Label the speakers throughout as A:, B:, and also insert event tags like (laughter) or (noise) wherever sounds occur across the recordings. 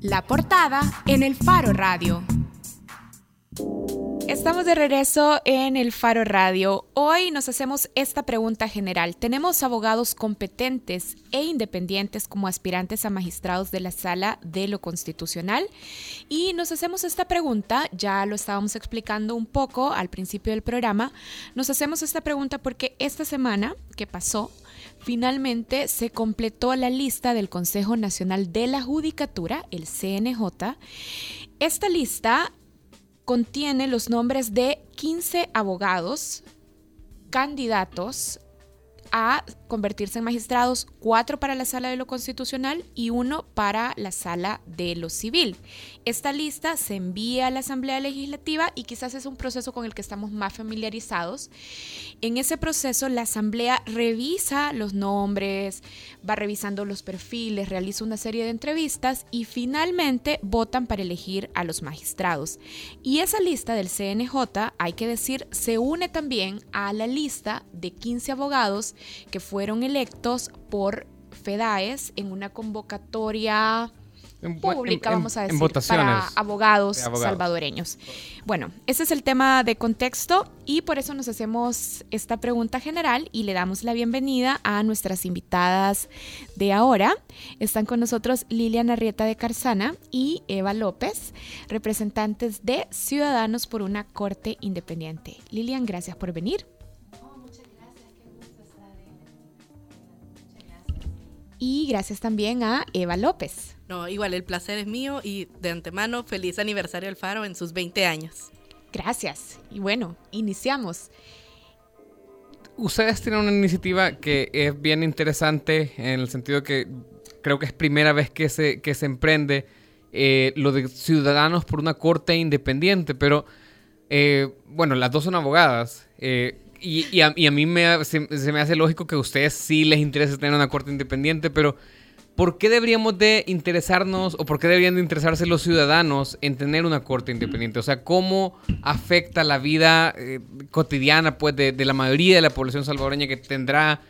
A: La portada en el Faro Radio. Estamos de regreso en el Faro Radio. Hoy nos hacemos esta pregunta general. ¿Tenemos abogados competentes e independientes como aspirantes a magistrados de la Sala de lo Constitucional? Y nos hacemos esta pregunta, ya lo estábamos explicando un poco al principio del programa, nos hacemos esta pregunta porque esta semana que pasó, finalmente se completó la lista del Consejo Nacional de la Judicatura, el CNJ. Esta lista contiene los nombres de 15 abogados candidatos a convertirse en magistrados, cuatro para la sala de lo constitucional y uno para la sala de lo civil. Esta lista se envía a la Asamblea Legislativa y quizás es un proceso con el que estamos más familiarizados. En ese proceso la Asamblea revisa los nombres, va revisando los perfiles, realiza una serie de entrevistas y finalmente votan para elegir a los magistrados. Y esa lista del CNJ, hay que decir, se une también a la lista de 15 abogados que fueron electos por FEDAES en una convocatoria pública, vamos a decir, para abogados, salvadoreños. Bueno, ese es el tema de contexto y por eso nos hacemos esta pregunta general y le damos la bienvenida a nuestras invitadas de ahora. Están con nosotros Lilian Arrieta de Carzana y Eva López, representantes de Ciudadanos por una Corte Independiente. Lilian, gracias por venir. Y gracias también a Eva López.
B: No, igual el placer es mío y de antemano feliz aniversario al Faro en sus 20 años.
A: Gracias. Y bueno, iniciamos.
C: Ustedes tienen una iniciativa que es bien interesante en el sentido que creo que es primera vez que se, que se emprende eh, lo de ciudadanos por una corte independiente, pero eh, bueno, las dos son abogadas. Eh, y, a, mí me, se, me hace lógico que a ustedes sí les interese tener una corte independiente, pero ¿por qué deberíamos de interesarnos o por qué deberían de interesarse los ciudadanos en tener una corte independiente? O sea, ¿cómo afecta la vida eh, cotidiana pues, de, la mayoría de la población salvadoreña que tendrá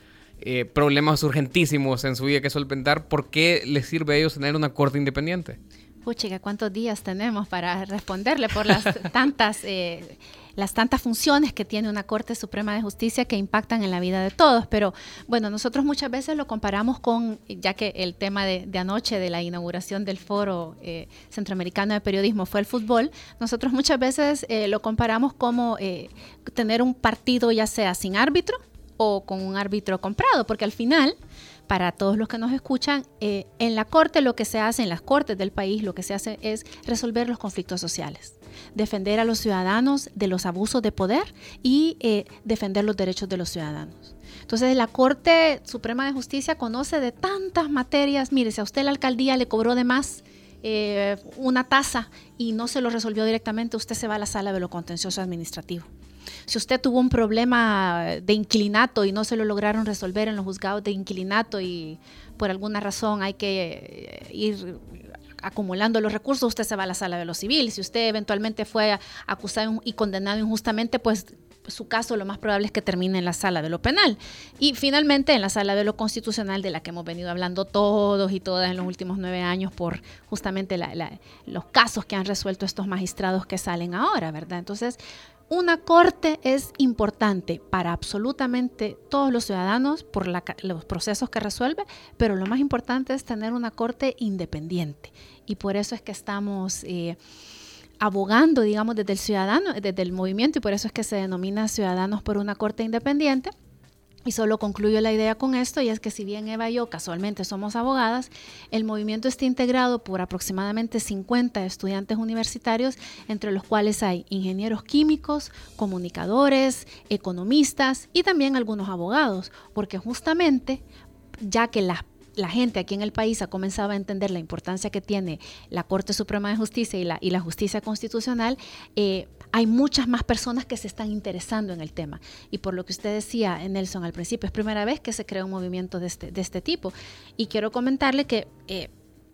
C: eh, problemas urgentísimos en su vida que solventar? ¿Por qué les sirve a ellos tener una corte independiente?
D: Puchica, ¿cuántos días tenemos para responderle por las (laughs) tantas... Eh, las tantas funciones que tiene una Corte Suprema de Justicia que impactan en la vida de todos. Pero bueno, nosotros muchas veces lo comparamos con, ya que el tema de, anoche de la inauguración del Foro eh, Centroamericano de Periodismo fue el fútbol, nosotros muchas veces eh, lo comparamos como eh, tener un partido ya sea sin árbitro o con un árbitro comprado, porque al final para todos los que nos escuchan, en la corte lo que se hace, en las cortes del país, lo que se hace es resolver los conflictos sociales defender a los ciudadanos de los abusos de poder y eh, defender los derechos de los ciudadanos. Entonces la Corte Suprema de Justicia conoce de tantas materias. Mire, si a usted la alcaldía le cobró de más eh, una tasa y no se lo resolvió directamente, usted se va a la sala de lo contencioso administrativo. Si usted tuvo un problema de inquilinato y no se lo lograron resolver en los juzgados de inquilinato y por alguna razón hay que eh, ir acumulando los recursos, usted se va a la sala de lo civil. Si usted eventualmente fue acusado y condenado injustamente, pues su caso lo más probable es que termine en la sala de lo penal. Y finalmente en la sala de lo constitucional, de la que hemos venido hablando todos y todas en los últimos nueve años por justamente los casos que han resuelto estos magistrados que salen ahora, ¿verdad? Entonces, una corte es importante para absolutamente todos los ciudadanos por los procesos que resuelve, pero lo más importante es tener una corte independiente. Y por eso es que estamos eh, abogando, digamos, desde el ciudadano, desde el movimiento, y por eso es que se denomina Ciudadanos por una Corte Independiente. Y solo concluyo la idea con esto, y es que si bien Eva y yo casualmente somos abogadas, el movimiento está integrado por aproximadamente 50 estudiantes universitarios, entre los cuales hay ingenieros químicos, comunicadores, economistas y también algunos abogados, porque justamente ya que la gente aquí en el país ha comenzado a entender la importancia que tiene la Corte Suprema de Justicia y la, y la justicia constitucional, eh, hay muchas más personas que se están interesando en el tema. Y por lo que usted decía, Nelson, al principio, es primera vez que se crea un movimiento de este, de este tipo. Y quiero comentarle que... Eh,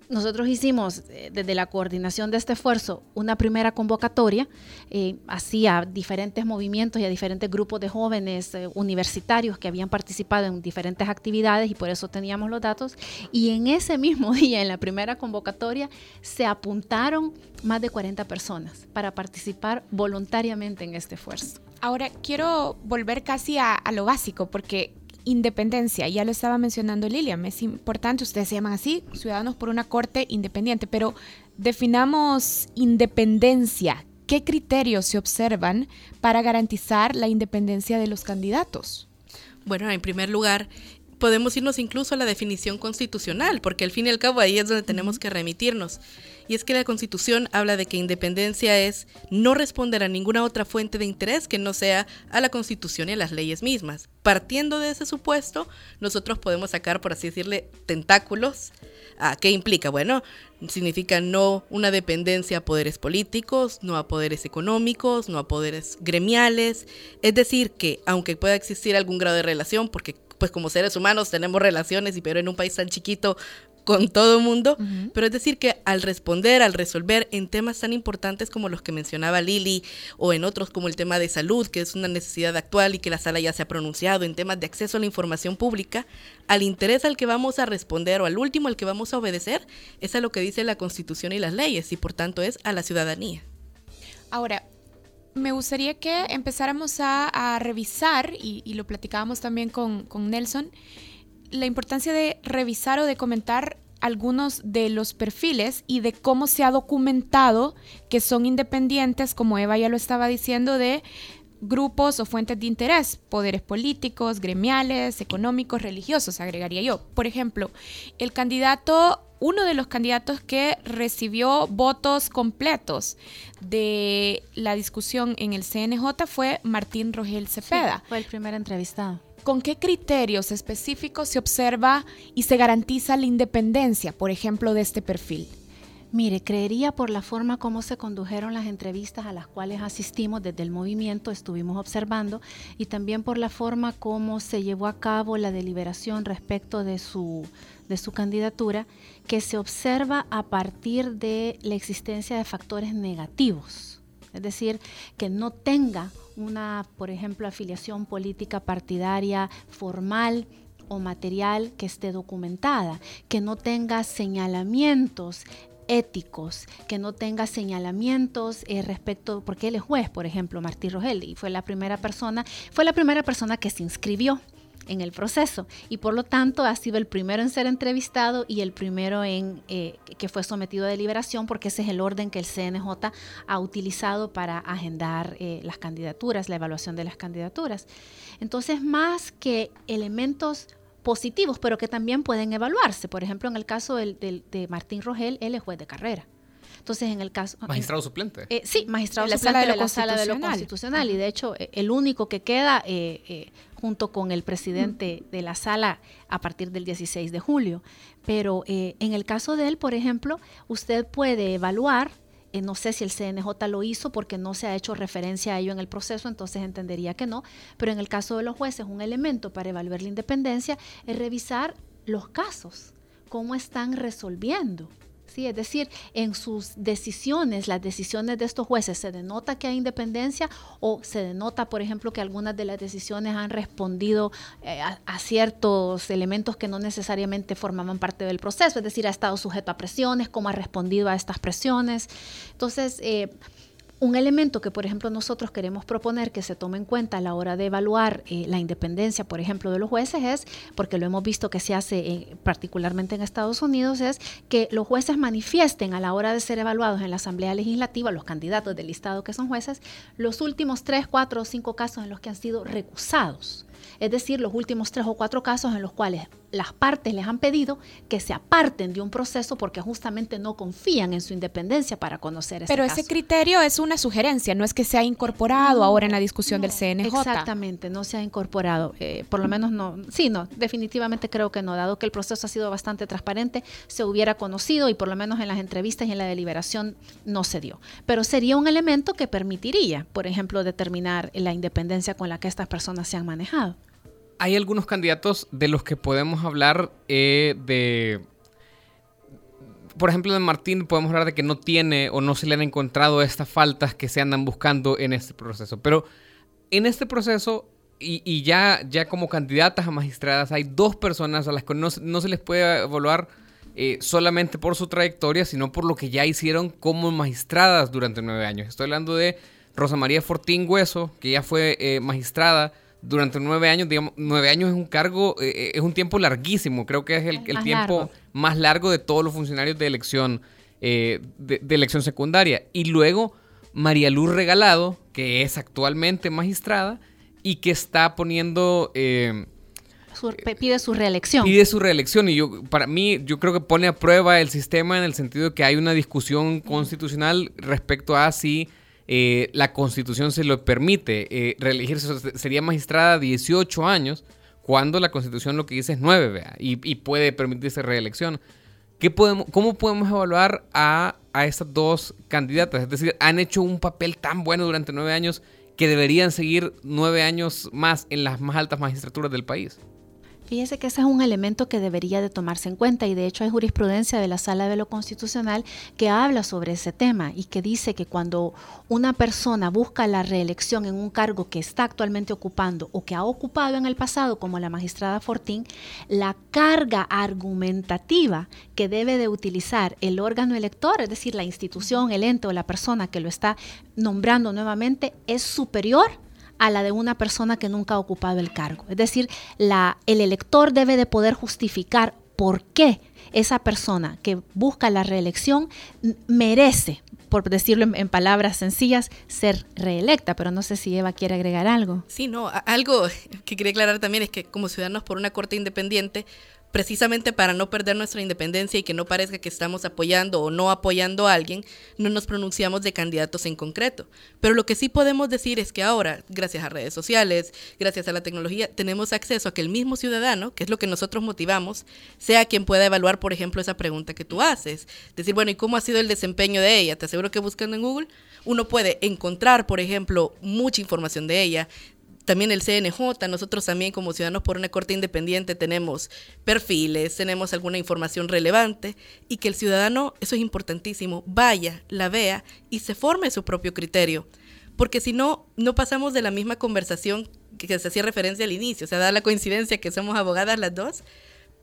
D: nosotros hicimos eh, desde la coordinación de este esfuerzo una primera convocatoria eh, hacia diferentes movimientos y a diferentes grupos de jóvenes eh, universitarios que habían participado en diferentes actividades y por eso teníamos los datos. Y en ese mismo (laughs) día, en la primera convocatoria, se apuntaron más de 40 personas para participar voluntariamente en este esfuerzo.
A: Ahora, quiero volver casi a, a lo básico, porque independencia, ya lo estaba mencionando Lilian, es importante, ustedes se llaman así, Ciudadanos por una Corte Independiente, pero definamos independencia. ¿Qué criterios se observan para garantizar la independencia de los candidatos?
B: Bueno, en primer lugar, podemos irnos incluso a la definición constitucional, porque al fin y al cabo ahí es donde tenemos que remitirnos. Y es que la Constitución habla de que independencia es no responder a ninguna otra fuente de interés que no sea a la Constitución y a las leyes mismas. Partiendo de ese supuesto, nosotros podemos sacar, por así decirle, tentáculos. ¿A qué implica? Bueno, significa no una dependencia a poderes políticos, no a poderes económicos, no a poderes gremiales. Es decir, que aunque pueda existir algún grado de relación, porque pues como seres humanos tenemos relaciones y pero en un país tan chiquito con todo el mundo, pero es decir que al responder, al resolver en temas tan importantes como los que mencionaba Lili o en otros como el tema de salud, que es una necesidad actual y que la sala ya se ha pronunciado en temas de acceso a la información pública, al interés al que vamos a responder o al último al que vamos a obedecer es a lo que dice la Constitución y las leyes y por tanto es a la ciudadanía.
A: Ahora, me gustaría que empezáramos a, revisar, y, lo platicábamos también con Nelson, la importancia de revisar o de comentar algunos de los perfiles y de cómo se ha documentado que son independientes, como Eva ya lo estaba diciendo, de grupos o fuentes de interés, poderes políticos, gremiales, económicos, religiosos, agregaría yo. Por ejemplo, el candidato, uno de los candidatos que recibió votos completos de la discusión en el CNJ fue Martín Rogel Cepeda.
D: fue el primer entrevistado.
A: ¿Con qué criterios específicos se observa y se garantiza la independencia, por ejemplo, de este perfil?
D: Mire, creería por la forma como se condujeron las entrevistas a las cuales asistimos desde el movimiento, estuvimos observando, y también por la forma como se llevó a cabo la deliberación respecto de su, de su candidatura, que se observa a partir de la existencia de factores negativos. Es decir, que no tenga una, por ejemplo, afiliación política partidaria formal o material que esté documentada, que no tenga señalamientos éticos, que no tenga señalamientos eh, respecto, porque él es juez, por ejemplo, Martí Rogel, y fue la primera persona, fue la primera persona que se inscribió en el proceso y por lo tanto ha sido el primero en ser entrevistado y el primero en eh, que fue sometido a deliberación porque ese es el orden que el CNJ ha utilizado para agendar eh, las candidaturas, la evaluación de las candidaturas. Entonces, más que elementos positivos, pero que también pueden evaluarse. Por ejemplo, en el caso de Martín Rogel, él es juez de carrera. Entonces, en el caso...
C: Magistrado suplente.
D: Eh, sí, magistrado suplente de, la sala de lo constitucional. Y de hecho, el único que queda junto con el presidente de la sala a partir del 16 de julio. Pero eh, en el caso de él, por ejemplo, usted puede evaluar, eh, no sé si el CNJ lo hizo porque no se ha hecho referencia a ello en el proceso, entonces entendería que no, pero en el caso de los jueces, un elemento para evaluar la independencia es revisar los casos, cómo están resolviendo es decir, en sus decisiones, las decisiones de estos jueces, ¿se denota que hay independencia o se denota, por ejemplo, que algunas de las decisiones han respondido eh, a, ciertos elementos que no necesariamente formaban parte del proceso? Es decir, ha estado sujeto a presiones, cómo ha respondido a estas presiones. Entonces, eh, un elemento que, por ejemplo, nosotros queremos proponer que se tome en cuenta a la hora de evaluar eh, la independencia, por ejemplo, de los jueces es, porque lo hemos visto que se hace eh, particularmente en Estados Unidos, es que los jueces manifiesten a la hora de ser evaluados en la Asamblea Legislativa, los candidatos del listado que son jueces, los últimos tres, cuatro o cinco casos en los que han sido recusados. Es decir, los últimos tres o cuatro casos en los cuales las partes les han pedido que se aparten de un proceso porque justamente no confían en su independencia para conocer ese
A: Pero ese criterio es una sugerencia, no es que se ha incorporado ahora en la discusión del CNJ.
D: Exactamente, no se ha incorporado. Eh, por lo menos no, sí, no, definitivamente creo que no, dado que el proceso ha sido bastante transparente, se hubiera conocido y por lo menos en las entrevistas y en la deliberación no se dio. Pero sería un elemento que permitiría, por ejemplo, determinar la independencia con la que estas personas se han manejado
C: hay algunos candidatos de los que podemos hablar eh, de por ejemplo, de Martín podemos hablar de que no tiene o no se le han encontrado estas faltas que se andan buscando en este proceso. Pero en este proceso y, ya, ya como candidatas a magistradas hay dos personas a las que no, se les puede evaluar eh, solamente por su trayectoria, sino por lo que ya hicieron como magistradas durante nueve años. Estoy hablando de Rosa María Fortín Hueso, que ya fue eh, magistrada durante nueve años. Digamos, nueve años es un cargo, eh, es un tiempo larguísimo. Creo que es el, tiempo más largo de todos los funcionarios de elección, de, de elección secundaria. Y luego María Luz Regalado, que es actualmente magistrada y que está poniendo...
D: Eh, pide su reelección.
C: Pide su reelección y yo, para mí, yo creo que pone a prueba el sistema en el sentido de que hay una discusión constitucional respecto a si eh, la constitución se lo permite eh, reelegirse. Sería magistrada 18 años cuando la constitución lo que dice es 9, y, puede permitirse reelección. ¿Qué podemos, ¿Cómo podemos evaluar a, a estas dos candidatas? Es decir, han hecho un papel tan bueno durante nueve años que deberían seguir nueve años más en las más altas magistraturas del país.
D: Fíjese que ese es un elemento que debería de tomarse en cuenta y de hecho hay jurisprudencia de la Sala de lo Constitucional que habla sobre ese tema y que dice que cuando una persona busca la reelección en un cargo que está actualmente ocupando o que ha ocupado en el pasado, como la magistrada Fortín, la carga argumentativa que debe de utilizar el órgano elector, es decir, la institución, el ente o la persona que lo está nombrando nuevamente, es superior a la de una persona que nunca ha ocupado el cargo. Es decir, el elector debe de poder justificar por qué esa persona que busca la reelección merece, por decirlo en, palabras sencillas, ser reelecta. Pero no sé si Eva quiere agregar algo.
B: Sí, no, algo que quería aclarar también es que como ciudadanos por una corte independiente precisamente para no perder nuestra independencia y que no parezca que estamos apoyando o no apoyando a alguien, no nos pronunciamos de candidatos en concreto. Pero lo que sí podemos decir es que ahora, gracias a redes sociales, gracias a la tecnología, tenemos acceso a que el mismo ciudadano, que es lo que nosotros motivamos, sea quien pueda evaluar, por ejemplo, esa pregunta que tú haces. Decir, bueno, ¿y cómo ha sido el desempeño de ella? Te aseguro que buscando en Google uno puede encontrar, por ejemplo, mucha información de ella, también el CNJ, nosotros también como Ciudadanos por una Corte Independiente tenemos perfiles, tenemos alguna información relevante y que el ciudadano, eso es importantísimo, vaya, la vea y se forme su propio criterio. Porque si no, no pasamos de la misma conversación que se hacía referencia al inicio, o sea, da la coincidencia que somos abogadas las dos,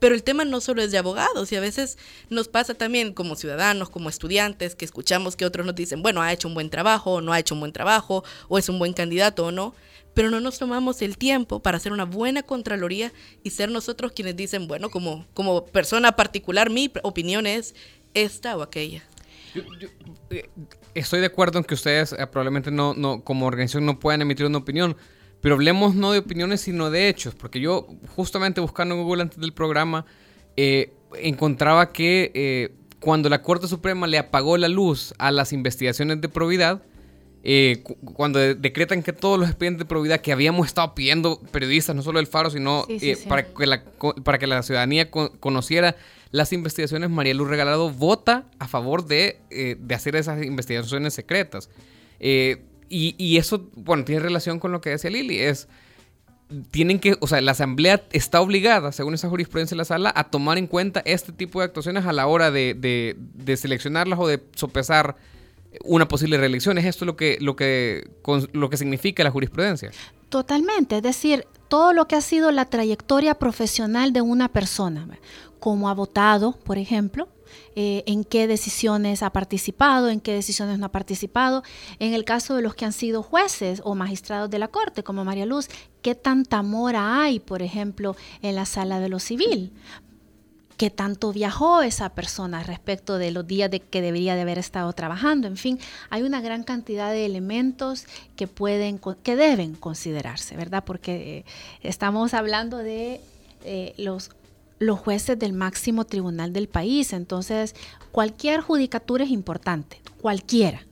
B: pero el tema no solo es de abogados y a veces nos pasa también como ciudadanos, como estudiantes, que escuchamos que otros nos dicen, bueno, ha hecho un buen trabajo, no ha hecho un buen trabajo, o es un buen candidato o no pero no nos tomamos el tiempo para hacer una buena contraloría y ser nosotros quienes dicen, bueno, como, como persona particular, mi opinión es esta o aquella.
C: Eh, estoy de acuerdo en que ustedes eh, probablemente no, no, como organización no puedan emitir una opinión, pero hablemos no de opiniones, sino de hechos, porque yo justamente buscando en Google antes del programa, eh, encontraba que cuando la Corte Suprema le apagó la luz a las investigaciones de probidad, eh, cuando decretan que todos los expedientes de probidad que habíamos estado pidiendo periodistas, no solo del Faro, sino eh, Para, que la, para que la ciudadanía conociera las investigaciones, María Luz Regalado vota a favor de, eh, de hacer esas investigaciones secretas. Y, y, eso, bueno, tiene relación con lo que decía Lili, es tienen que, o sea, la asamblea está obligada, según esa jurisprudencia de la sala, a tomar en cuenta este tipo de actuaciones a la hora de, de, de seleccionarlas o de sopesar una posible reelección. ¿Es esto lo que, lo que, lo que significa la jurisprudencia?
D: Totalmente, es decir, todo lo que ha sido la trayectoria profesional de una persona, como ha votado, por ejemplo, eh, en qué decisiones ha participado, en qué decisiones no ha participado. En el caso de los que han sido jueces o magistrados de la Corte, como María Luz, qué tanta mora hay, por ejemplo, en la sala de lo civil qué tanto viajó esa persona respecto de los días de que debería de haber estado trabajando. En fin, hay una gran cantidad de elementos que pueden, que deben considerarse, ¿verdad? Porque eh, estamos hablando de eh, los los jueces del máximo tribunal del país. Entonces, cualquier judicatura es importante, cualquiera.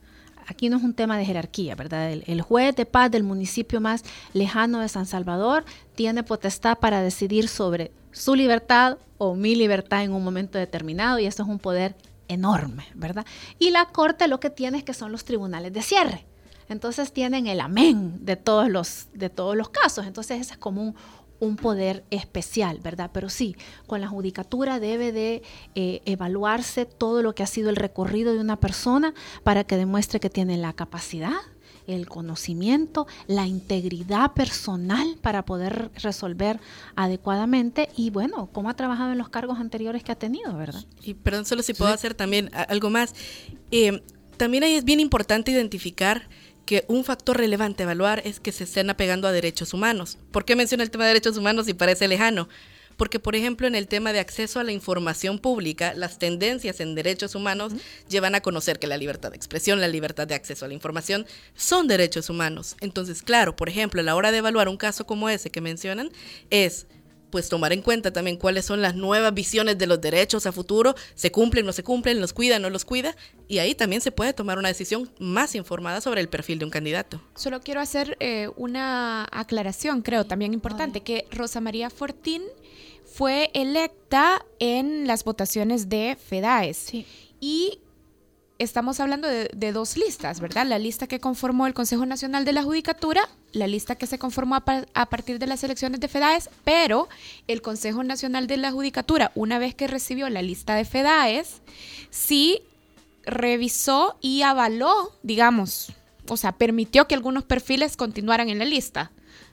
D: Aquí no es un tema de jerarquía, ¿verdad? El, el, juez de paz del municipio más lejano de San Salvador tiene potestad para decidir sobre su libertad o mi libertad en un momento determinado y eso es un poder enorme, ¿verdad? Y la Corte lo que tiene es que son los tribunales de cierre. Entonces tienen el amén de todos los, de todos los casos. Entonces ese es como un poder especial, ¿verdad? Pero sí, con la judicatura debe de eh, evaluarse todo lo que ha sido el recorrido de una persona para que demuestre que tiene la capacidad, el conocimiento, la integridad personal para poder resolver adecuadamente y bueno, cómo ha trabajado en los cargos anteriores que ha tenido, ¿verdad?
B: Y perdón, solo si puedo hacer también algo más. Eh, también ahí es bien importante identificar que un factor relevante a evaluar es que se estén apegando a derechos humanos. ¿Por qué menciono el tema de derechos humanos si parece lejano? Porque, por ejemplo, en el tema de acceso a la información pública, las tendencias en derechos humanos llevan a conocer que la libertad de expresión, la libertad de acceso a la información son derechos humanos. Entonces, claro, por ejemplo, a la hora de evaluar un caso como ese que mencionan, es pues tomar en cuenta también cuáles son las nuevas visiones de los derechos a futuro, se cumplen, no se cumplen, los cuida, no los cuida, y ahí también se puede tomar una decisión más informada sobre el perfil de un candidato.
A: Solo quiero hacer eh, una aclaración, creo, también importante, que Rosa María Fortín fue electa en las votaciones de FEDAES. Sí. Y estamos hablando de, dos listas, ¿verdad? La lista que conformó el Consejo Nacional de la Judicatura, la lista que se conformó a, partir de las elecciones de FEDAES, pero el Consejo Nacional de la Judicatura, una vez que recibió la lista de FEDAES, sí revisó y avaló, digamos, o sea, permitió que algunos perfiles continuaran en la lista,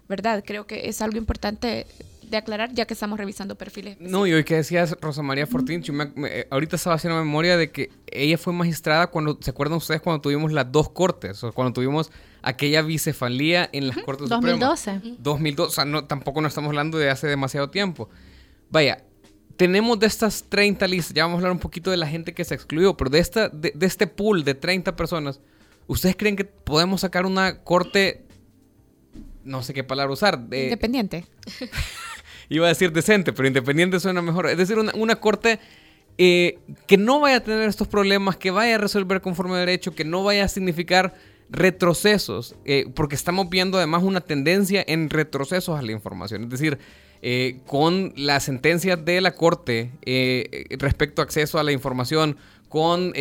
A: ¿verdad? Creo que es algo importante de aclarar, ya que estamos revisando perfiles.
C: No, y hoy que decías Rosa María Fortín, eh, ahorita estaba haciendo memoria de que ella fue magistrada cuando, ¿se acuerdan ustedes cuando tuvimos las dos cortes? O cuando tuvimos aquella bicefalía en las cortes
D: 2012.
C: Supremas. 2012. O sea, no, tampoco no estamos hablando de hace demasiado tiempo. Vaya, tenemos de estas 30 listas, ya vamos a hablar un poquito de la gente que se excluyó, pero de, esta, de, de este pool de 30 personas, ¿ustedes creen que podemos sacar una corte no sé qué palabra usar.
A: De... Independiente. (laughs)
C: Iba a decir decente, pero independiente suena mejor. Es decir, una, corte eh, que no vaya a tener estos problemas, que vaya a resolver conforme a derecho, que no vaya a significar retrocesos, eh, porque estamos viendo además una tendencia en retrocesos a la información. Es decir, eh, con las sentencias de la Corte respecto a acceso a la información, con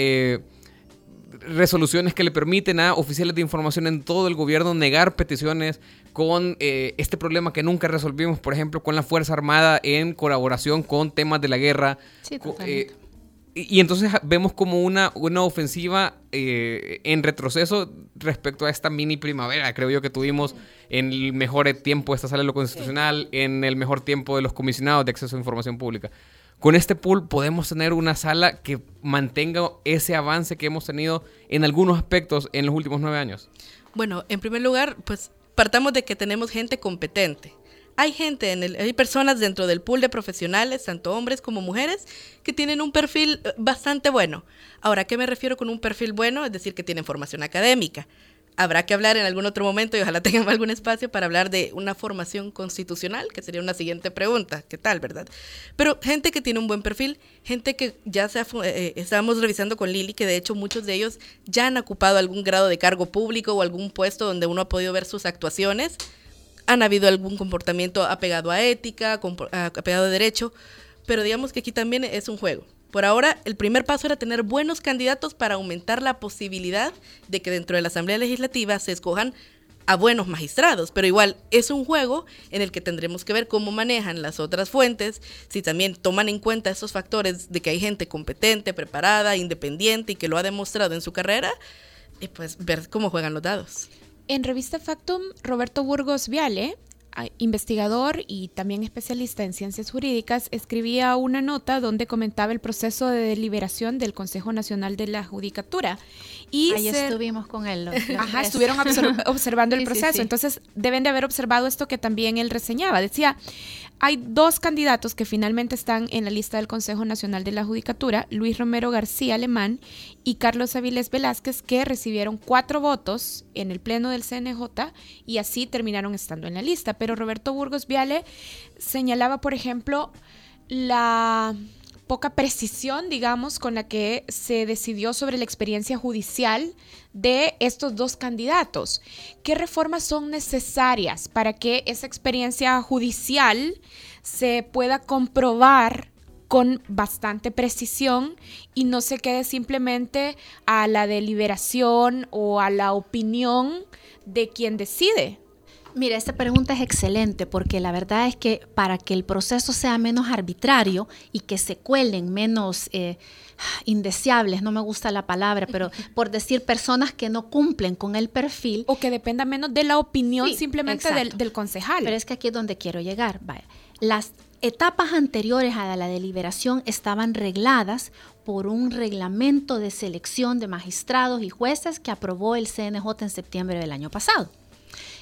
C: resoluciones que le permiten a oficiales de información en todo el gobierno negar peticiones con eh, este problema que nunca resolvimos, por ejemplo, con la Fuerza Armada en colaboración con temas de la guerra. Eh, y, entonces vemos como una, una ofensiva eh, en retroceso respecto a esta mini primavera, creo yo, que tuvimos en el mejor tiempo de esta sala de lo constitucional, en el mejor tiempo de los comisionados de acceso a información pública con este pool podemos tener una sala que mantenga ese avance que hemos tenido en algunos aspectos en los últimos nueve años?
B: Bueno, en primer lugar, pues partamos de que tenemos gente competente. Hay gente, en el, hay personas dentro del pool de profesionales, tanto hombres como mujeres, que tienen un perfil eh, bastante bueno. Ahora, ¿qué me refiero con un perfil bueno? Es decir, que tienen formación académica habrá que hablar en algún otro momento y ojalá (laughs) tengamos algún espacio para hablar de una formación constitucional, que sería una siguiente pregunta. ¿Qué tal, verdad? Pero gente que tiene un buen perfil, gente que ya se eh, eh, estábamos revisando con Lili, que de hecho muchos de ellos ya han ocupado algún grado de cargo público o algún puesto donde uno ha podido ver sus actuaciones. Han habido algún comportamiento apegado a ética, apegado a derecho, pero digamos que aquí también es un juego por ahora, el primer paso era tener buenos candidatos para aumentar la posibilidad de que dentro de la Asamblea Legislativa se escojan a buenos magistrados, pero igual es un juego en el que tendremos que ver cómo manejan las otras fuentes, si también toman en cuenta esos factores de que hay gente competente, preparada, independiente y que lo ha demostrado en su carrera, y pues ver cómo juegan los dados.
A: En revista Factum, Roberto Burgos Viale investigador y también especialista en ciencias jurídicas, escribía una nota donde comentaba el proceso de deliberación del Consejo Nacional de la Judicatura.
D: Y Ahí estuvimos con él.
A: Ajá, estuvieron (laughs) observando el proceso. Entonces, deben de haber observado esto que también él reseñaba. Decía, hay dos candidatos que finalmente están en la lista del Consejo Nacional de la Judicatura, Luis Romero García Alemán y Carlos Avilés Velázquez, que recibieron cuatro votos en el Pleno del CNJ y así terminaron estando en la lista. Pero Roberto Burgos Viale señalaba, por ejemplo, la poca precisión, digamos, con la que se decidió sobre la experiencia judicial de estos dos candidatos. ¿Qué reformas son necesarias para que esa experiencia judicial se pueda comprobar con bastante precisión y no se quede simplemente a la deliberación o a la opinión de quien decide?
D: Mira, esta pregunta es excelente porque la verdad es que para que el proceso sea menos arbitrario y que se cuelen menos eh, indeseables, no me gusta la palabra, pero (laughs) por decir personas que no cumplen con el perfil.
A: O que dependa menos de la opinión simplemente del, del, concejal.
D: Pero es que aquí es donde quiero llegar. Vaya. Las etapas anteriores a la deliberación estaban regladas por un reglamento de selección de magistrados y jueces que aprobó el CNJ en septiembre del año pasado.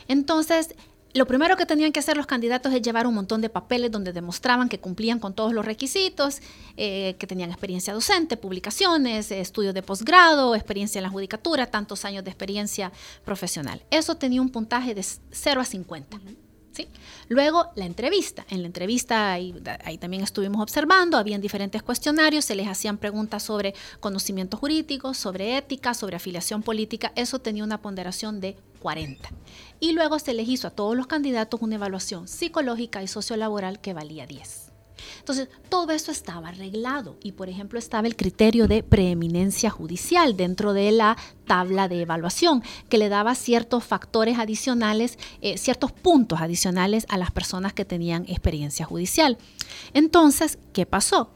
D: Entonces, lo primero que tenían que hacer los candidatos es llevar un montón de papeles donde demostraban que cumplían con todos los requisitos, eh, que tenían experiencia docente, publicaciones, estudios de posgrado, experiencia en la judicatura, tantos años de experiencia profesional. Eso tenía un puntaje de 0 a 50. Luego la entrevista. En la entrevista ahí, también estuvimos observando, habían diferentes cuestionarios, se les hacían preguntas sobre conocimientos jurídicos, sobre ética, sobre afiliación política. Eso tenía una ponderación de 40. Y luego se les hizo a todos los candidatos una evaluación psicológica y sociolaboral que valía 10. Entonces, todo eso estaba arreglado y, por ejemplo, estaba el criterio de preeminencia judicial dentro de la tabla de evaluación, que le daba ciertos factores adicionales, eh, ciertos puntos adicionales a las personas que tenían experiencia judicial. Entonces, ¿qué pasó?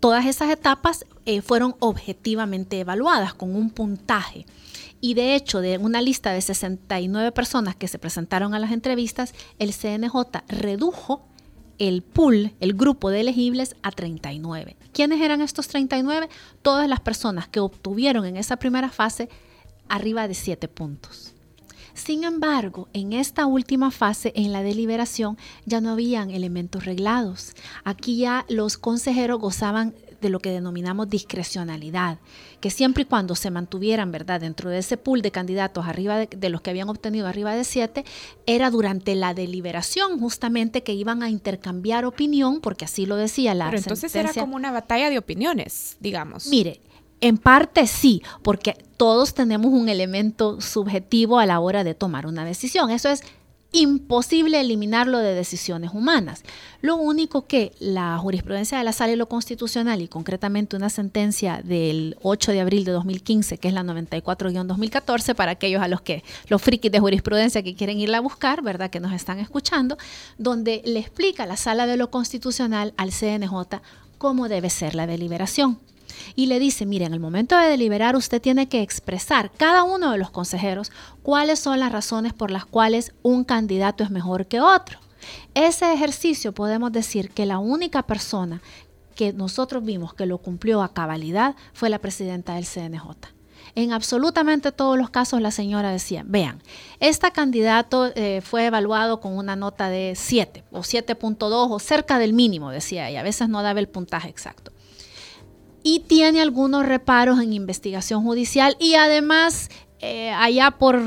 D: Todas esas etapas eh, fueron objetivamente evaluadas con un puntaje. Y de hecho, de una lista de 69 personas que se presentaron a las entrevistas, el CNJ redujo el pool, el grupo de elegibles a 39. ¿Quiénes eran estos 39? Todas las personas que obtuvieron en esa primera fase arriba de 7 puntos. Sin embargo, en esta última fase, en la deliberación, ya no habían elementos reglados. Aquí ya los consejeros gozaban de lo que denominamos discrecionalidad, que siempre y cuando se mantuvieran, ¿verdad?, dentro de ese pool de candidatos arriba de, los que habían obtenido arriba de siete, era durante la deliberación justamente que iban a intercambiar opinión, porque así lo decía la
A: Pero entonces era como una batalla de opiniones, digamos.
D: Mire, en parte sí, porque todos tenemos un elemento subjetivo a la hora de tomar una decisión. Eso es imposible eliminarlo de decisiones humanas. Lo único que la jurisprudencia de la sala y lo constitucional y concretamente una sentencia del 8 de abril de 2015, que es la 94-2014, para aquellos a los que los frikis de jurisprudencia que quieren irla a buscar, ¿verdad? Que nos están escuchando, donde le explica la sala de lo constitucional al CNJ cómo debe ser la deliberación y le dice, mire, en el momento de deliberar usted tiene que expresar cada uno de los consejeros cuáles son las razones por las cuales un candidato es mejor que otro. Ese ejercicio podemos decir que la única persona que nosotros vimos que lo cumplió a cabalidad fue la presidenta del CNJ. En absolutamente todos los casos la señora decía, vean, este candidato eh, fue evaluado con una nota de 7 o 7.2 o cerca del mínimo, decía ella, a veces no daba el puntaje exacto y tiene algunos reparos en investigación judicial y además eh, allá por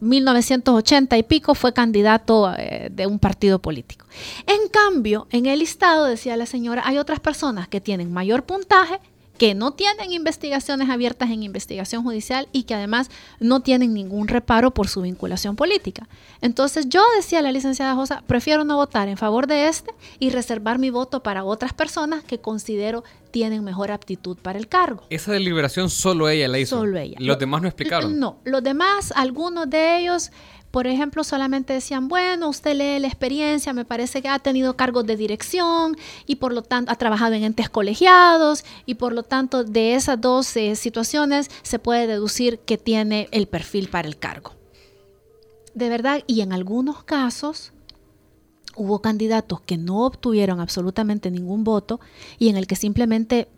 D: 1980 y pico fue candidato eh, de un partido político. En cambio, en el listado, decía la señora, hay otras personas que tienen mayor puntaje que no tienen investigaciones abiertas en investigación judicial y que además no tienen ningún reparo por su vinculación política. Entonces yo decía a la licenciada Josa, prefiero no votar en favor de este y reservar mi voto para otras personas que considero tienen mejor aptitud para el cargo.
C: Esa deliberación solo ella la hizo.
D: Solo ella.
C: Los demás no explicaron.
D: No, los demás, algunos de ellos por ejemplo, solamente decían, bueno, usted lee la experiencia, me parece que ha tenido cargos de dirección y por lo tanto ha trabajado en entes colegiados y por lo tanto de esas dos situaciones se puede deducir que tiene el perfil para el cargo. De verdad, y en algunos casos hubo candidatos que no obtuvieron absolutamente ningún voto y en el que simplemente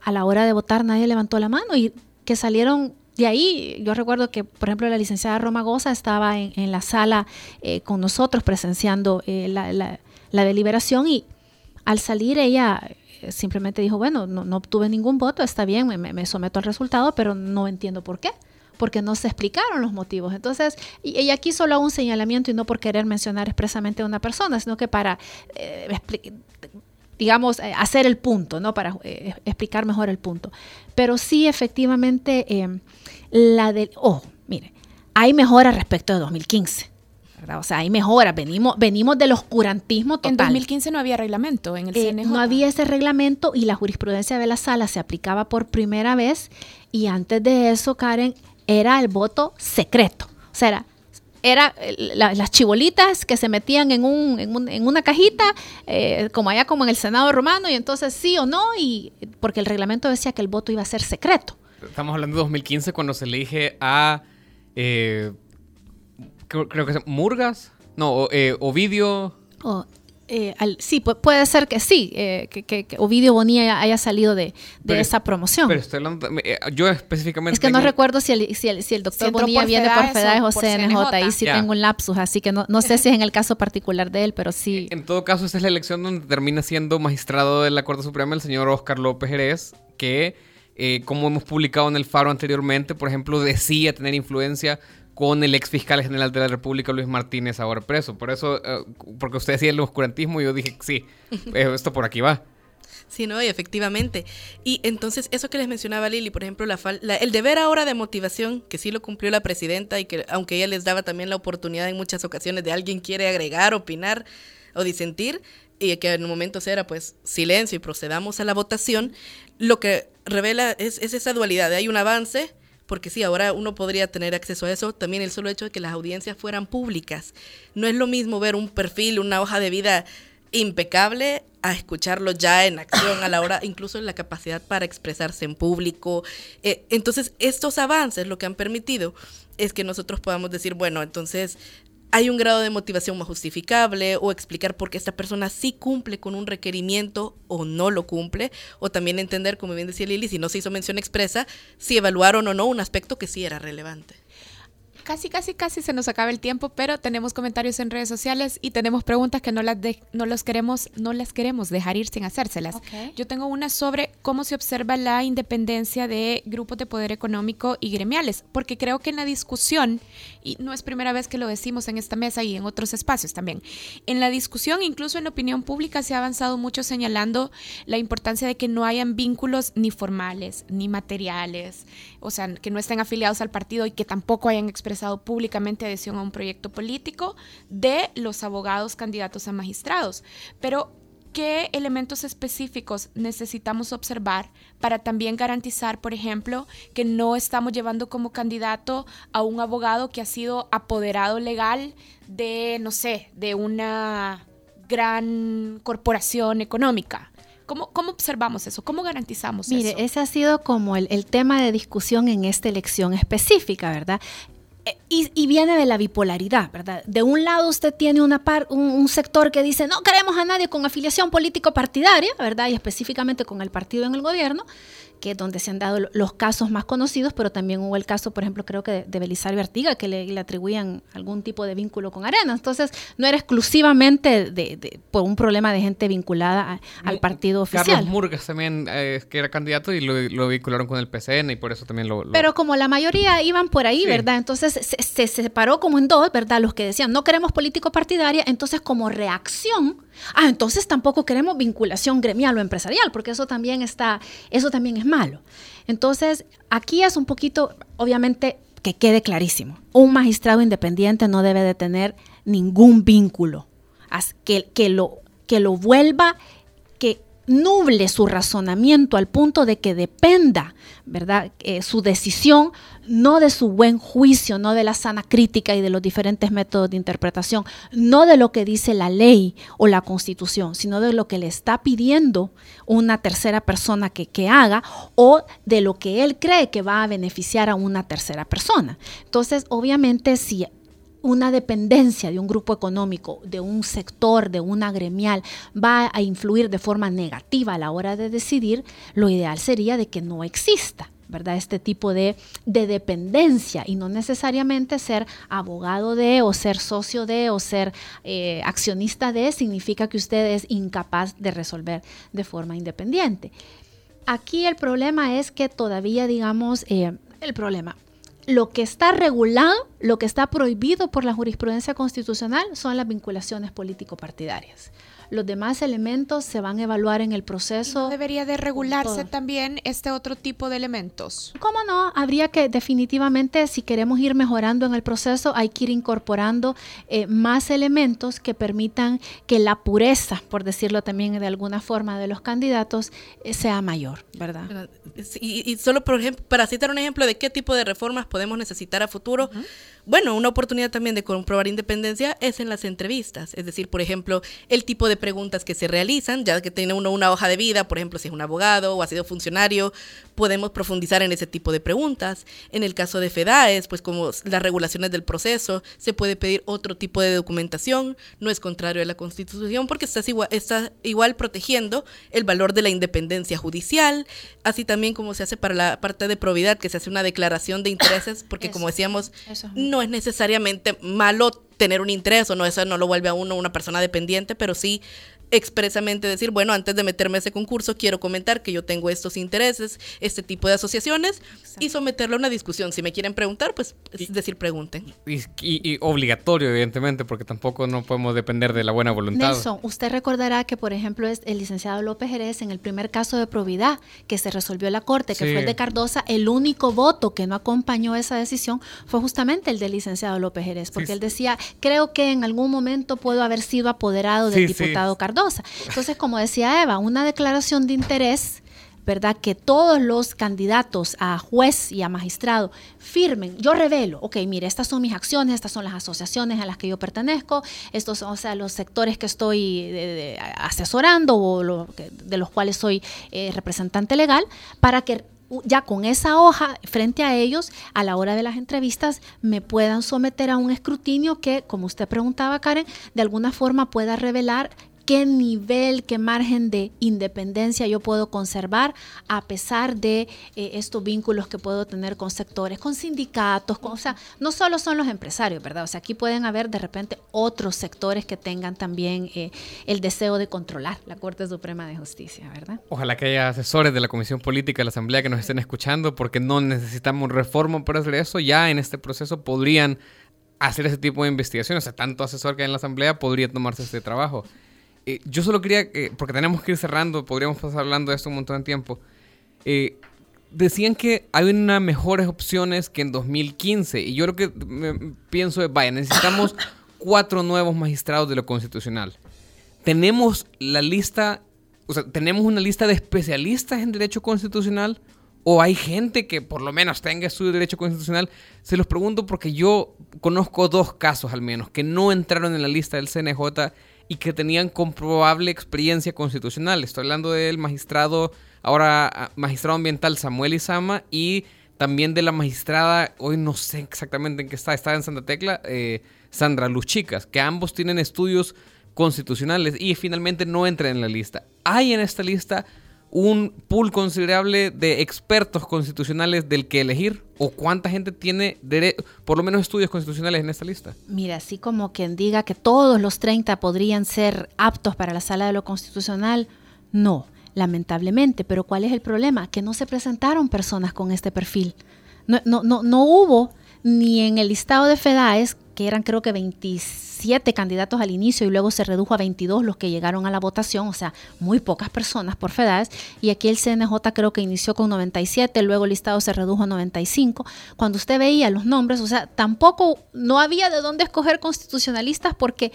D: a la hora de votar nadie levantó la mano y que salieron de ahí, yo recuerdo que, por ejemplo, la licenciada Roma Goza estaba en, la sala eh, con nosotros presenciando eh, la, deliberación y al salir ella eh, simplemente dijo, bueno, no, obtuve ningún voto, está bien, me, someto al resultado, pero no entiendo por qué porque no se explicaron los motivos. Entonces, y, y aquí solo un señalamiento y no por querer mencionar expresamente a una persona, sino que para digamos, hacer el punto, ¿no? Para explicar mejor el punto. Pero sí, efectivamente, la del, oh, mire, hay mejora respecto de 2015. ¿verdad? O sea, hay mejora. Venimos, venimos del oscurantismo total.
A: En 2015 no había reglamento en el
D: eh, No había ese reglamento y la jurisprudencia de la sala se aplicaba por primera vez. Y antes de eso, Karen, era el voto secreto. O sea, era era las chibolitas que se metían en, un, en, una cajita, eh, como allá como en el Senado romano, y entonces sí o no, y porque el reglamento decía que el voto iba a ser secreto.
C: Estamos hablando de 2015 cuando se elige a, eh, creo, que es Murgas, no, eh, Ovidio.
D: Eh, sí, puede ser que sí, eh, que, Ovidio Bonilla haya salido de, esa promoción.
C: Pero estoy hablando, eh, yo específicamente...
D: Es que no recuerdo si el, si el, doctor Bonilla viene por FEDAES o CNJ, ahí sí tengo un lapsus, así que no, no sé (laughs) si es en el caso particular de él, pero sí...
C: En todo caso, esa es la elección donde termina siendo magistrado de la Corte Suprema el señor Oscar López Jerez, que, como hemos publicado en el Faro anteriormente, por ejemplo, decía tener influencia con el ex fiscal general de la República, Luis Martínez, ahora preso. Por eso, eh, porque usted decía el oscurantismo, yo dije, sí, (laughs) eh, esto por aquí va.
B: Sí, no, y efectivamente. Y entonces, eso que les mencionaba Lili, por ejemplo, la, el deber ahora de motivación, que sí lo cumplió la presidenta y que aunque ella les daba también la oportunidad en muchas ocasiones de alguien quiere agregar, opinar o disentir, y que en un momento era pues silencio y procedamos a la votación, lo que revela es, es esa dualidad. Hay un avance, porque sí, ahora uno podría tener acceso a eso, también el solo hecho de que las audiencias fueran públicas. No es lo mismo ver un perfil, una hoja de vida impecable a escucharlo ya en acción a la hora, incluso en la capacidad para expresarse en público. Eh, entonces, estos avances lo que han permitido es que nosotros podamos decir, bueno, entonces hay un grado de motivación más justificable o explicar por qué esta persona sí cumple con un requerimiento o no lo cumple, o también entender, como bien decía Lili, si no se hizo mención expresa, si evaluaron o no un aspecto que sí era relevante
A: casi, casi, casi se nos acaba el tiempo, pero tenemos comentarios en redes sociales y tenemos preguntas que no las, no los queremos, no las queremos dejar ir sin hacérselas. Yo tengo una sobre cómo se observa la independencia de grupos de poder económico y gremiales, porque creo que en la discusión, y no es primera vez que lo decimos en esta mesa y en otros espacios también, en la discusión, incluso en la opinión pública, se ha avanzado mucho señalando la importancia de que no hayan vínculos ni formales, ni materiales, o sea, que no estén afiliados al partido y que tampoco hayan expresado públicamente adhesión a un proyecto político de los abogados candidatos a magistrados. Pero, ¿qué elementos específicos necesitamos observar para también garantizar, por ejemplo, que no estamos llevando como candidato a un abogado que ha sido apoderado legal de, no sé, de una gran corporación económica? ¿Cómo, ¿Cómo, observamos eso? ¿Cómo garantizamos
D: eso?
A: Mire,
D: ese ha sido como el, el, tema de discusión en esta elección específica, ¿verdad? Y, viene de la bipolaridad, ¿verdad? De un lado usted tiene una un, sector que dice, no queremos a nadie con afiliación político-partidaria, ¿verdad? Y específicamente con el partido en el gobierno que es donde se han dado los casos más conocidos, pero también hubo el caso, por ejemplo, creo que de, Belisario Artiga, que le, atribuían algún tipo de vínculo con Arena. Entonces, no era exclusivamente de, por un problema de gente vinculada al partido oficial.
C: Carlos Murgas también, eh, que era candidato y lo, vincularon con el PCN y por eso también lo...
D: Pero como la mayoría iban por ahí, ¿verdad? Entonces, se, se separó como en dos, ¿verdad? Los que decían, no queremos político partidaria, entonces como reacción Ah, entonces tampoco queremos vinculación gremial o empresarial, porque eso también está, eso también es malo. Entonces, aquí es un poquito, obviamente, que quede clarísimo. Un magistrado independiente no debe de tener ningún vínculo que, que, lo, que lo vuelva, nuble su razonamiento al punto de que dependa, ¿verdad? Eh, su decisión no de su buen juicio, no de la sana crítica y de los diferentes métodos de interpretación, no de lo que dice la ley o la constitución, sino de lo que le está pidiendo una tercera persona que, que haga o de lo que él cree que va a beneficiar a una tercera persona. Entonces, obviamente, si una dependencia de un grupo económico, de un sector, de una gremial, va a influir de forma negativa a la hora de decidir, lo ideal sería de que no exista. ¿verdad? Este tipo de, dependencia y no necesariamente ser abogado de o ser socio de o ser eh, accionista de significa que usted es incapaz de resolver de forma independiente. Aquí el problema es que todavía, digamos, eh, el problema, lo que está regulado, lo que está prohibido por la jurisprudencia constitucional son las vinculaciones político-partidarias los demás elementos se van a evaluar en el proceso.
A: debería de regularse también este otro tipo de elementos?
D: ¿Cómo no? Habría que definitivamente, si queremos ir mejorando en el proceso, hay que ir incorporando eh, más elementos que permitan que la pureza, por decirlo también de alguna forma, de los candidatos eh, sea mayor, ¿verdad?
B: Y, solo, por ejemplo, para citar un ejemplo de qué tipo de reformas podemos necesitar a futuro, bueno, una oportunidad también de comprobar independencia es en las entrevistas, es decir, por ejemplo, el tipo de preguntas que se realizan, ya que tiene uno una hoja de vida, por ejemplo, si es un abogado o ha sido funcionario, podemos profundizar en ese tipo de preguntas. En el caso de FEDAES, pues como las regulaciones del proceso, se puede pedir otro tipo de documentación, no es contrario a la Constitución porque estás igual, está igual protegiendo el valor de la independencia judicial, así también como se hace para la parte de probidad, que se hace una declaración de intereses, porque como decíamos, no no es necesariamente malo tener un interés o no, eso no lo vuelve a uno una persona dependiente, pero sí expresamente decir, bueno, antes de meterme a ese concurso, quiero comentar que yo tengo estos intereses, este tipo de asociaciones, y someterlo a una discusión. Si me quieren preguntar, pues es decir, pregunten.
C: Y, obligatorio, evidentemente, porque tampoco no podemos depender de la buena voluntad.
D: Nelson, usted recordará que, por ejemplo, es el licenciado López Jerez, en el primer caso de probidad que se resolvió en la Corte, que fue el de Cardosa, el único voto que no acompañó esa decisión fue justamente el del licenciado López Jerez, porque él decía, creo que en algún momento puedo haber sido apoderado del diputado Cardosa entonces, como decía Eva, una declaración de interés ¿verdad? Que todos los candidatos a juez y a magistrado firmen, yo revelo, ok, mire, estas son mis acciones, estas son las asociaciones a las que yo pertenezco, estos son o sea, los sectores que estoy asesorando o de los cuales soy eh, representante legal, para que ya con esa hoja frente a ellos, a la hora de las entrevistas, me puedan someter a un escrutinio que, como usted preguntaba, Karen, de alguna forma pueda revelar qué nivel, qué margen de independencia yo puedo conservar a pesar de eh, estos vínculos que puedo tener con sectores, con sindicatos, o sea, no solo son los empresarios, ¿verdad? O sea, aquí pueden haber de repente otros sectores que tengan también eh, el deseo de controlar la Corte Suprema de Justicia, ¿verdad?
C: Ojalá que haya asesores de la Comisión Política de la Asamblea que nos estén escuchando porque no necesitamos reforma para hacer eso, ya en este proceso podrían hacer ese tipo de investigaciones, o sea, tanto asesor que hay en la Asamblea podría tomarse este trabajo. Eh, yo solo quería, que, porque tenemos que ir cerrando, podríamos pasar hablando de esto un montón de tiempo. Eh, decían que hay unas mejores opciones que en 2015. Y yo lo que pienso es, vaya, necesitamos (laughs) cuatro nuevos magistrados de lo constitucional. Tenemos la lista, o sea, tenemos una lista de especialistas en derecho constitucional. O hay gente que por lo menos tenga estudio de derecho constitucional. Se los pregunto porque yo conozco dos casos al menos que no entraron en la lista del CNJ y que tenían comprobable experiencia constitucional. Estoy hablando del magistrado, ahora ah, magistrado ambiental Samuel Izama y también de la magistrada, hoy no sé exactamente en qué está, está en Santa Tecla, eh, Sandra Luz Chicas, que ambos tienen estudios constitucionales y finalmente no entran en la lista. Hay en esta lista un pool considerable de expertos constitucionales del que elegir? ¿O cuánta gente tiene por lo menos estudios constitucionales en esta lista?
D: Mira, así como quien diga que todos los 30 podrían ser aptos para la sala de lo constitucional, no, lamentablemente. Pero ¿cuál es el problema? Que no se presentaron personas con este perfil. No, no, no, no hubo ni en el listado de FEDAES, que eran creo que 27 candidatos al inicio y luego se redujo a 22 los que llegaron a la votación, o sea, muy pocas personas por FEDAES, y aquí el CNJ creo que inició con 97, luego el listado se redujo a 95. Cuando usted veía los nombres, o sea, tampoco, no había de dónde escoger constitucionalistas porque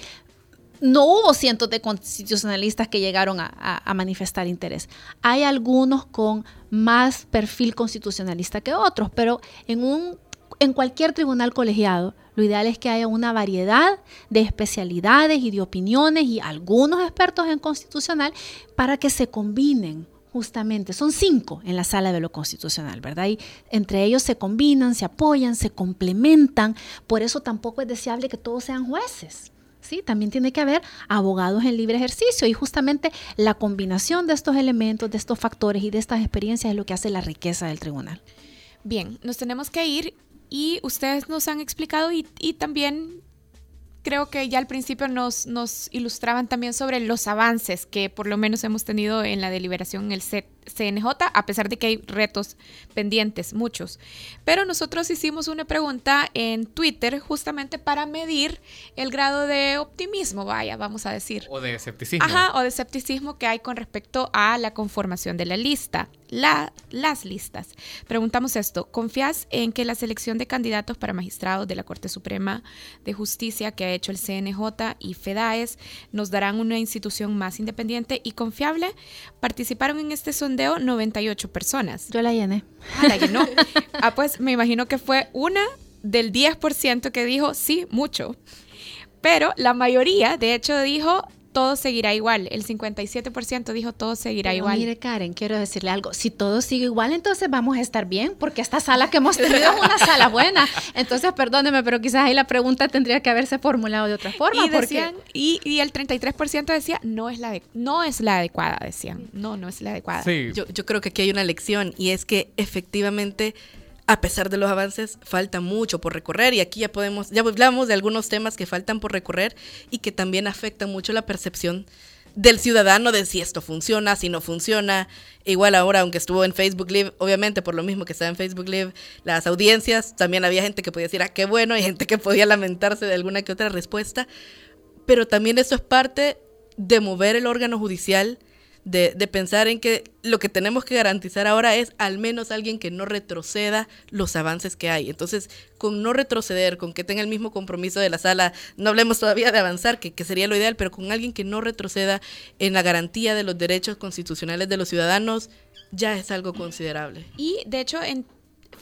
D: no hubo cientos de constitucionalistas que llegaron a, manifestar interés. Hay algunos con más perfil constitucionalista que otros, pero en un en cualquier tribunal colegiado, lo ideal es que haya una variedad de especialidades y de opiniones y algunos expertos en constitucional para que se combinen justamente. Son cinco en la sala de lo constitucional, ¿verdad? Y entre ellos se combinan, se apoyan, se complementan. Por eso tampoco es deseable que todos sean jueces. ¿Sí? También tiene que haber abogados en libre ejercicio y justamente la combinación de estos elementos, de estos factores y de estas experiencias es lo que hace la riqueza del tribunal.
A: Bien, nos tenemos que ir y ustedes nos han explicado y, y también creo que ya al principio nos, nos, ilustraban también sobre los avances que por lo menos hemos tenido en la deliberación en el CNJ, a pesar de que hay retos pendientes, muchos. Pero nosotros hicimos una pregunta en Twitter justamente para medir el grado de optimismo, vaya, vamos a decir.
C: O de escepticismo.
A: Ajá, o de escepticismo que hay con respecto a la conformación de la lista las listas. Preguntamos esto, ¿confías en que la selección de candidatos para magistrados de la Corte Suprema de Justicia que ha hecho el CNJ y FEDAES nos darán una institución más independiente y confiable? Participaron en este sondeo 98 personas.
D: Yo la llené.
A: Ah, la llenó. ah, pues me imagino que fue una del 10% que dijo sí, mucho. Pero la mayoría, de hecho, dijo todo seguirá igual. El 57% dijo todo seguirá
D: Pero
A: igual.
D: Mire, Karen, quiero decirle algo. Si todo sigue igual, entonces vamos a estar bien, porque esta sala que hemos tenido es una sala buena. Entonces, perdóneme, pero quizás ahí la pregunta tendría que haberse formulado de otra forma.
A: y, decían, y, y, el 33% decía, no es, la de, no es la adecuada, decían. No, no es la adecuada.
C: Sí.
B: Yo, yo creo que aquí hay una lección y es que efectivamente a pesar de los avances, falta mucho por recorrer y aquí ya podemos, ya hablamos de algunos temas que faltan por recorrer y que también afectan mucho la percepción del ciudadano de si esto funciona, si no funciona. Igual ahora, aunque estuvo en Facebook Live, obviamente por lo mismo que estaba en Facebook Live, las audiencias, también había gente que podía decir, ah, qué bueno, y gente que podía lamentarse de alguna que otra respuesta. Pero también eso es parte de mover el órgano judicial de, de, pensar en que lo que tenemos que garantizar ahora es al menos alguien que no retroceda los avances que hay. Entonces, con no retroceder, con que tenga el mismo compromiso de la sala, no hablemos todavía de avanzar, que, que sería lo ideal, pero con alguien que no retroceda en la garantía de los derechos constitucionales de los ciudadanos, ya es algo considerable.
A: Y de hecho, en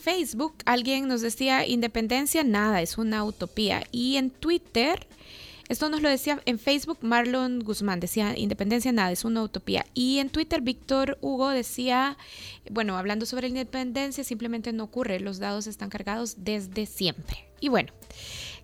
A: Facebook alguien nos decía, independencia, nada, es una utopía. Y en Twitter... Esto nos lo decía en Facebook Marlon Guzmán, decía independencia nada, es una utopía. Y en Twitter Víctor Hugo decía, bueno, hablando sobre la independencia, simplemente no ocurre, los dados están cargados desde siempre. Y bueno,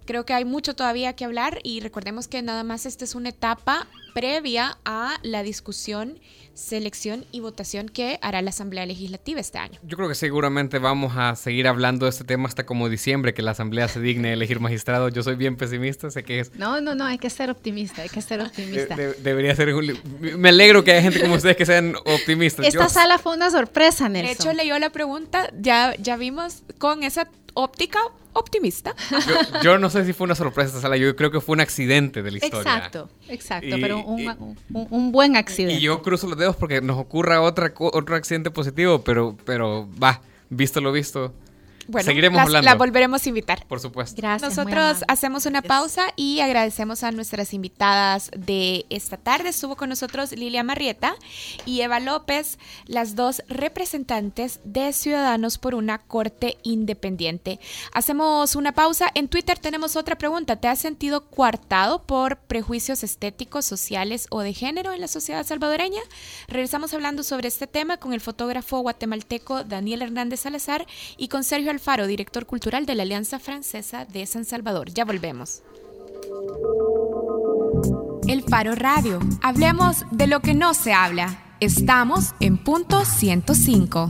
A: creo que hay mucho todavía que hablar y recordemos que nada más esta es una etapa previa a la discusión, selección y votación que hará la Asamblea Legislativa este año.
C: Yo creo que seguramente vamos a seguir hablando de este tema hasta como diciembre, que la Asamblea se digne elegir magistrado. Yo soy bien pesimista, sé que es...
D: No, no, no, hay que ser optimista, hay que ser optimista.
C: De, de, debería ser... Me alegro que haya gente como ustedes que sean optimistas.
D: Esta Yo... sala fue una sorpresa, Nelson.
A: De hecho, leyó la pregunta, ya, ya vimos con esa óptica optimista.
C: Yo, yo, no sé si fue una sorpresa esta sala, yo creo que fue un accidente de la historia.
D: Exacto, exacto, y, pero un, y, un, un, buen accidente.
C: Y yo cruzo los dedos porque nos ocurra otra, otro accidente positivo, pero, pero va, visto lo visto.
A: Bueno,
C: Seguiremos
A: las,
C: hablando.
A: La volveremos a invitar.
C: Por supuesto.
D: Gracias.
A: Nosotros hacemos una pausa y agradecemos a nuestras invitadas de esta tarde. Estuvo con nosotros Lilia Marrieta y Eva López, las dos representantes de Ciudadanos por una Corte Independiente. Hacemos una pausa. En Twitter tenemos otra pregunta. ¿Te has sentido coartado por prejuicios estéticos, sociales o de género en la sociedad salvadoreña? Regresamos hablando sobre este tema con el fotógrafo guatemalteco Daniel Hernández Salazar y con Sergio Alfaro, director cultural de la Alianza Francesa de San Salvador. Ya volvemos. El Faro Radio. Hablemos de lo que no se habla. Estamos en punto 105.